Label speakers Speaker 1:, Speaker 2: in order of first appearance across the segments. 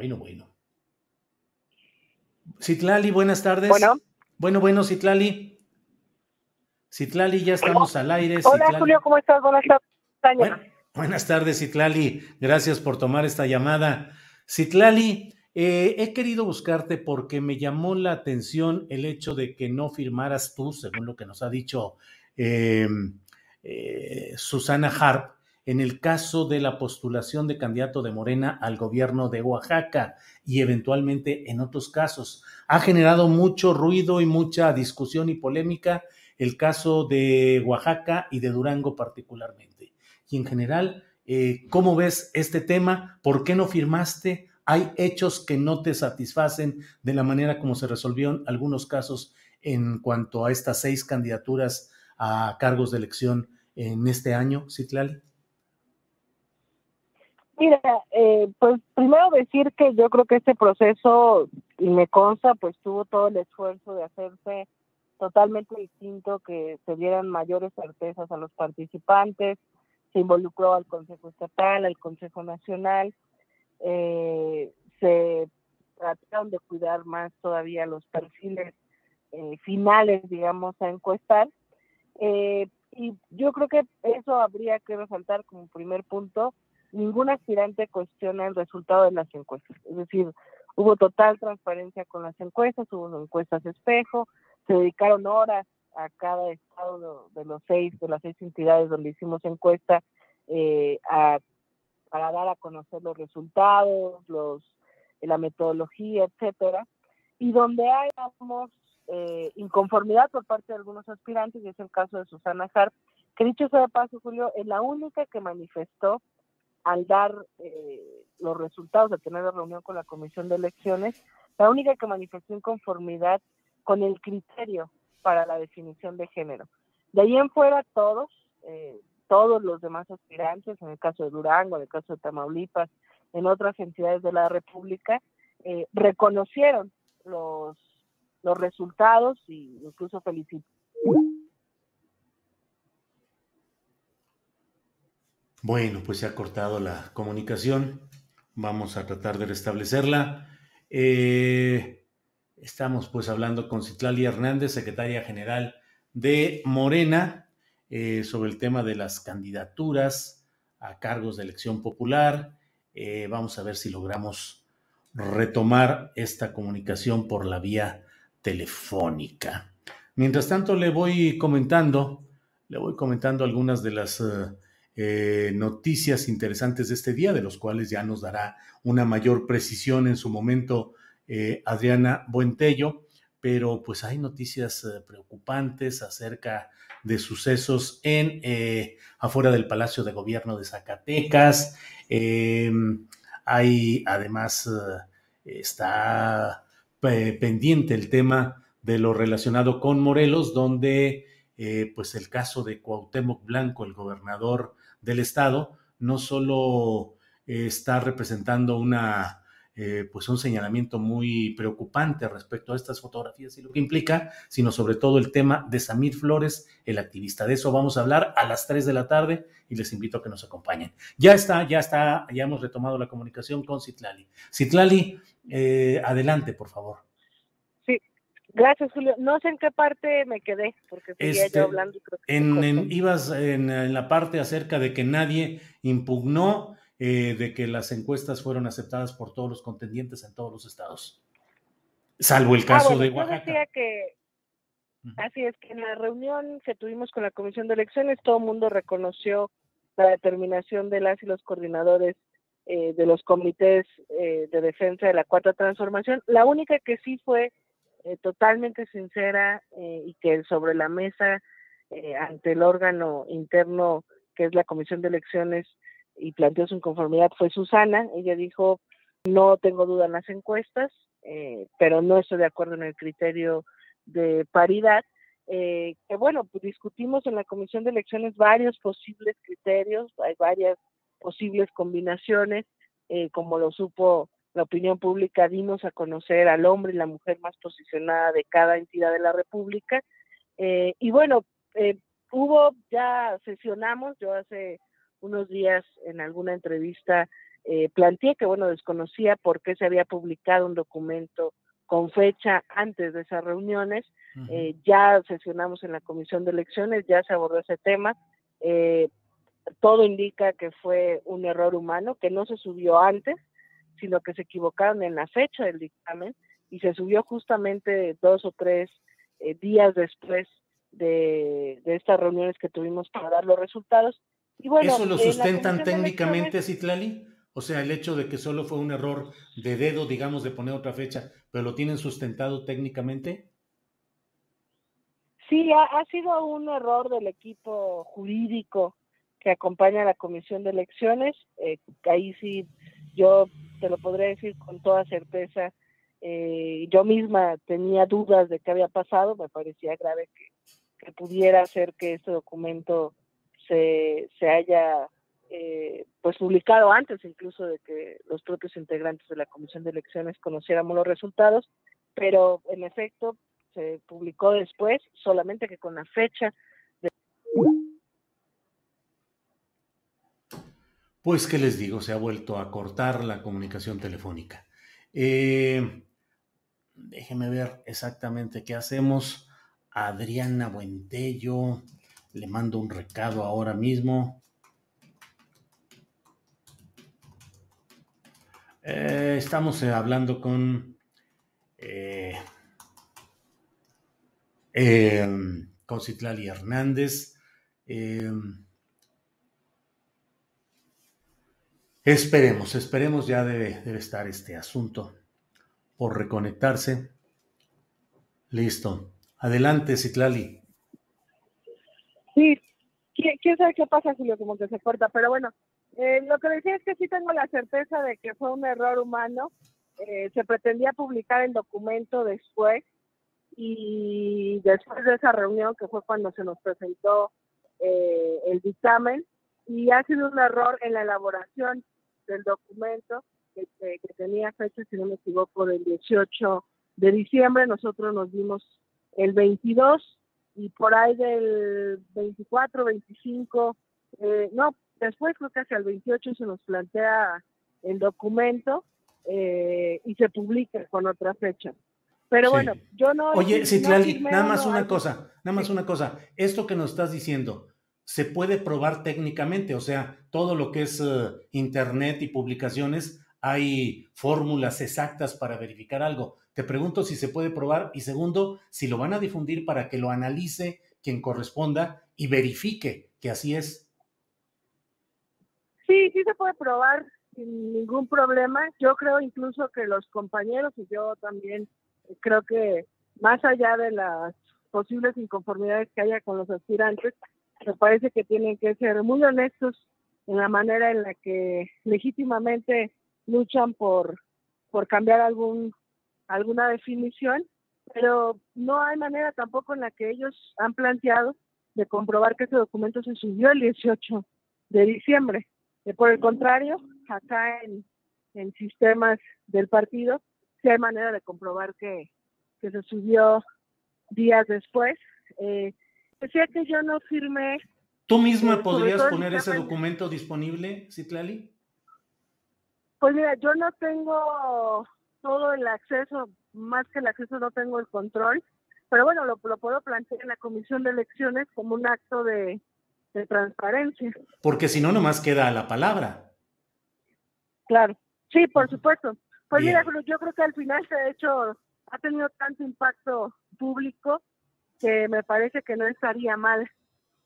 Speaker 1: Bueno, bueno. Citlali, buenas tardes.
Speaker 2: Bueno.
Speaker 1: Bueno, bueno, Citlali. Citlali, ya estamos al aire.
Speaker 2: Hola. Julio, ¿cómo estás? Buenas tardes.
Speaker 1: Bueno, buenas tardes, Citlali. Gracias por tomar esta llamada. Citlali, eh, he querido buscarte porque me llamó la atención el hecho de que no firmaras tú, según lo que nos ha dicho eh, eh, Susana Harp, en el caso de la postulación de candidato de Morena al gobierno de Oaxaca y eventualmente en otros casos. Ha generado mucho ruido y mucha discusión y polémica el caso de Oaxaca y de Durango particularmente. Y en general, eh, ¿cómo ves este tema? ¿Por qué no firmaste? ¿Hay hechos que no te satisfacen de la manera como se resolvieron algunos casos en cuanto a estas seis candidaturas a cargos de elección en este año, Citlali?
Speaker 2: Mira, eh, pues primero decir que yo creo que este proceso, y me consta, pues tuvo todo el esfuerzo de hacerse totalmente distinto, que se dieran mayores certezas a los participantes, se involucró al Consejo Estatal, al Consejo Nacional, eh, se trataron de cuidar más todavía los perfiles eh, finales, digamos, a encuestar. Eh, y yo creo que eso habría que resaltar como primer punto, ningún aspirante cuestiona el resultado de las encuestas. Es decir, hubo total transparencia con las encuestas, hubo encuestas espejo, se dedicaron horas a cada estado de, los seis, de las seis entidades donde hicimos encuesta, eh, a, para dar a conocer los resultados, los, la metodología, etcétera, y donde hay, digamos, eh, inconformidad por parte de algunos aspirantes, y es el caso de Susana Harp, que dicho sea de paso, Julio, es la única que manifestó al dar eh, los resultados, de tener la reunión con la Comisión de Elecciones, la única que manifestó inconformidad con el criterio para la definición de género. De ahí en fuera todos, eh, todos los demás aspirantes, en el caso de Durango, en el caso de Tamaulipas, en otras entidades de la República, eh, reconocieron los, los resultados e incluso felicitaron
Speaker 1: Bueno, pues se ha cortado la comunicación. Vamos a tratar de restablecerla. Eh, estamos pues hablando con Citlali Hernández, secretaria general de Morena, eh, sobre el tema de las candidaturas a cargos de elección popular. Eh, vamos a ver si logramos retomar esta comunicación por la vía telefónica. Mientras tanto, le voy comentando, le voy comentando algunas de las eh, noticias interesantes de este día, de los cuales ya nos dará una mayor precisión en su momento eh, Adriana Buentello, pero pues hay noticias eh, preocupantes acerca de sucesos en afuera del Palacio de Gobierno de Zacatecas. Em, hay además está pendiente el tema de lo relacionado con Morelos, donde pues el caso de Cuauhtémoc Blanco, el gobernador del Estado, no solo eh, está representando una eh, pues un señalamiento muy preocupante respecto a estas fotografías y lo que implica, sino sobre todo el tema de Samir Flores, el activista. De eso vamos a hablar a las 3 de la tarde y les invito a que nos acompañen. Ya está, ya está, ya hemos retomado la comunicación con Citlali. Citlali, eh, adelante, por favor.
Speaker 2: Gracias, Julio. No sé en qué parte me quedé, porque seguía
Speaker 1: Este,
Speaker 2: yo hablando. y creo que
Speaker 1: En, en- ibas en, en la parte acerca de que nadie impugnó eh, de que las encuestas fueron aceptadas por todos los contendientes en todos los estados, salvo el
Speaker 2: Ah,
Speaker 1: caso
Speaker 2: bueno,
Speaker 1: de
Speaker 2: yo
Speaker 1: Oaxaca.
Speaker 2: decía que. Así es que en la reunión que tuvimos con la Comisión de Elecciones, todo el mundo reconoció la determinación de las y los coordinadores eh, de los comités eh, de defensa de la Cuarta Transformación. La única que sí fue eh, totalmente sincera eh, y que sobre la mesa eh, ante el órgano interno que es la Comisión de Elecciones y planteó su inconformidad fue Susana. Ella dijo, no tengo duda en las encuestas, pero no estoy de acuerdo en el criterio de paridad, que bueno, pues discutimos en la Comisión de Elecciones varios posibles criterios, hay varias posibles combinaciones, como lo supo la opinión pública, dimos a conocer al hombre y la mujer más posicionada de cada entidad de la República, eh, y bueno, eh, hubo, ya sesionamos, yo hace unos días en alguna entrevista eh, planteé que, bueno, desconocía por qué se había publicado un documento con fecha antes de esas reuniones. Eh, ya sesionamos en la comisión de elecciones, ya se abordó ese tema. Eh, todo indica que fue un error humano, que no se subió antes, sino que se equivocaron en la fecha del dictamen y se subió justamente dos o tres eh, días después de, de estas reuniones que tuvimos para dar los resultados. Y bueno,
Speaker 1: ¿Eso lo sustentan técnicamente, Citlali? O sea, el hecho de que solo fue un error de dedo, digamos, de poner otra fecha, pero lo tienen sustentado técnicamente.
Speaker 2: Sí, ha, ha sido un error del equipo jurídico que acompaña a la Comisión de Elecciones. Eh, ahí sí, yo te lo podré decir con toda certeza. eh, yo misma tenía dudas de qué había pasado. Me parecía grave que, pudiera ser que este documento se, se haya eh, pues publicado antes incluso de que los propios integrantes de la Comisión de Elecciones conociéramos los resultados. Pero en efecto, se publicó después, solamente que con la fecha.
Speaker 1: Pues, ¿qué les digo? Se ha vuelto a cortar la comunicación telefónica. Eh, déjeme ver exactamente qué hacemos. Adriana Buentello, le mando un recado ahora mismo. Eh, estamos eh, hablando con eh, eh, con Citlali Hernández. Eh, esperemos, esperemos, ya debe, debe estar este asunto por reconectarse. Listo. Adelante, Citlali.
Speaker 2: Sí, ¿quién, sabe qué pasa, Julio? Como que se corta, pero bueno, eh, lo que decía es que sí tengo la certeza de que fue un error humano. Eh, se pretendía publicar el documento después y después de esa reunión, que fue cuando se nos presentó eh, el dictamen, y ha sido un error en la elaboración del documento que, que- que tenía fecha, si no me equivoco, del 18 de diciembre. Nosotros nos dimos el 22 y por ahí del 24, 25, eh, no, después creo que hacia el 28 se nos plantea el documento eh, y se publica con otra fecha. Pero
Speaker 1: Sí.
Speaker 2: bueno, yo no...
Speaker 1: Oye,
Speaker 2: no
Speaker 1: Citlali,
Speaker 2: firmé
Speaker 1: nada más una cosa, nada más una cosa. Esto que nos estás diciendo, ¿se puede probar técnicamente? O sea, todo lo que es eh, internet y publicaciones, hay fórmulas exactas para verificar algo. Te pregunto si se puede probar y segundo, si lo van a difundir para que lo analice quien corresponda y verifique que así es.
Speaker 2: Sí, sí se puede probar sin ningún problema. Yo creo incluso que los compañeros y yo también eh, creo que más allá de las posibles inconformidades que haya con los aspirantes, me parece que tienen que ser muy honestos en la manera en la que legítimamente luchan por, por cambiar algún alguna definición, pero no hay manera tampoco en la que ellos han planteado de comprobar que ese documento se subió el 18 de diciembre. Eh, por el contrario, acá en, en sistemas del partido, si hay manera de comprobar que, que se subió días después. Eh, decía que yo no firmé.
Speaker 1: ¿Tú misma eh, podrías poner ese documento disponible, Citlali?
Speaker 2: Pues mira, yo no tengo todo el acceso, más que el acceso no tengo el control, pero bueno, lo, lo puedo plantear en la comisión de elecciones como un acto de, de transparencia.
Speaker 1: Porque si no, nomás queda la palabra.
Speaker 2: Claro, sí, por supuesto. Pues mira, yo creo que al final, de hecho, ha tenido tanto impacto público que me parece que no estaría mal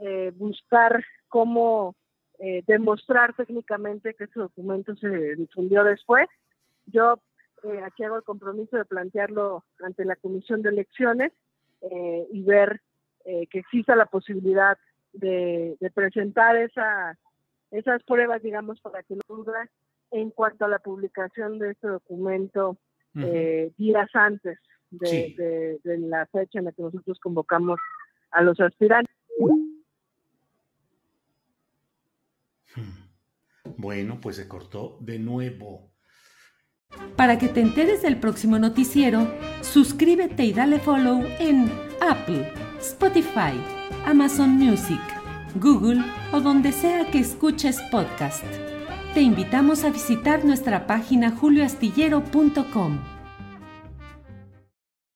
Speaker 2: eh, buscar cómo eh, demostrar técnicamente que ese documento se difundió después. Yo eh, aquí hago el compromiso de plantearlo ante la Comisión de Elecciones y ver que exista la posibilidad de, presentar esa, esas pruebas, digamos, para que no duda en cuanto a la publicación de este documento días antes de, la fecha en la que nosotros convocamos a los aspirantes.
Speaker 1: Hmm. Bueno, pues se cortó de nuevo.
Speaker 3: Para que te enteres del próximo noticiero, suscríbete y dale follow en Apple, Spotify, Amazon Music, Google o donde sea que escuches podcast. Te invitamos a visitar nuestra página julioastillero.com.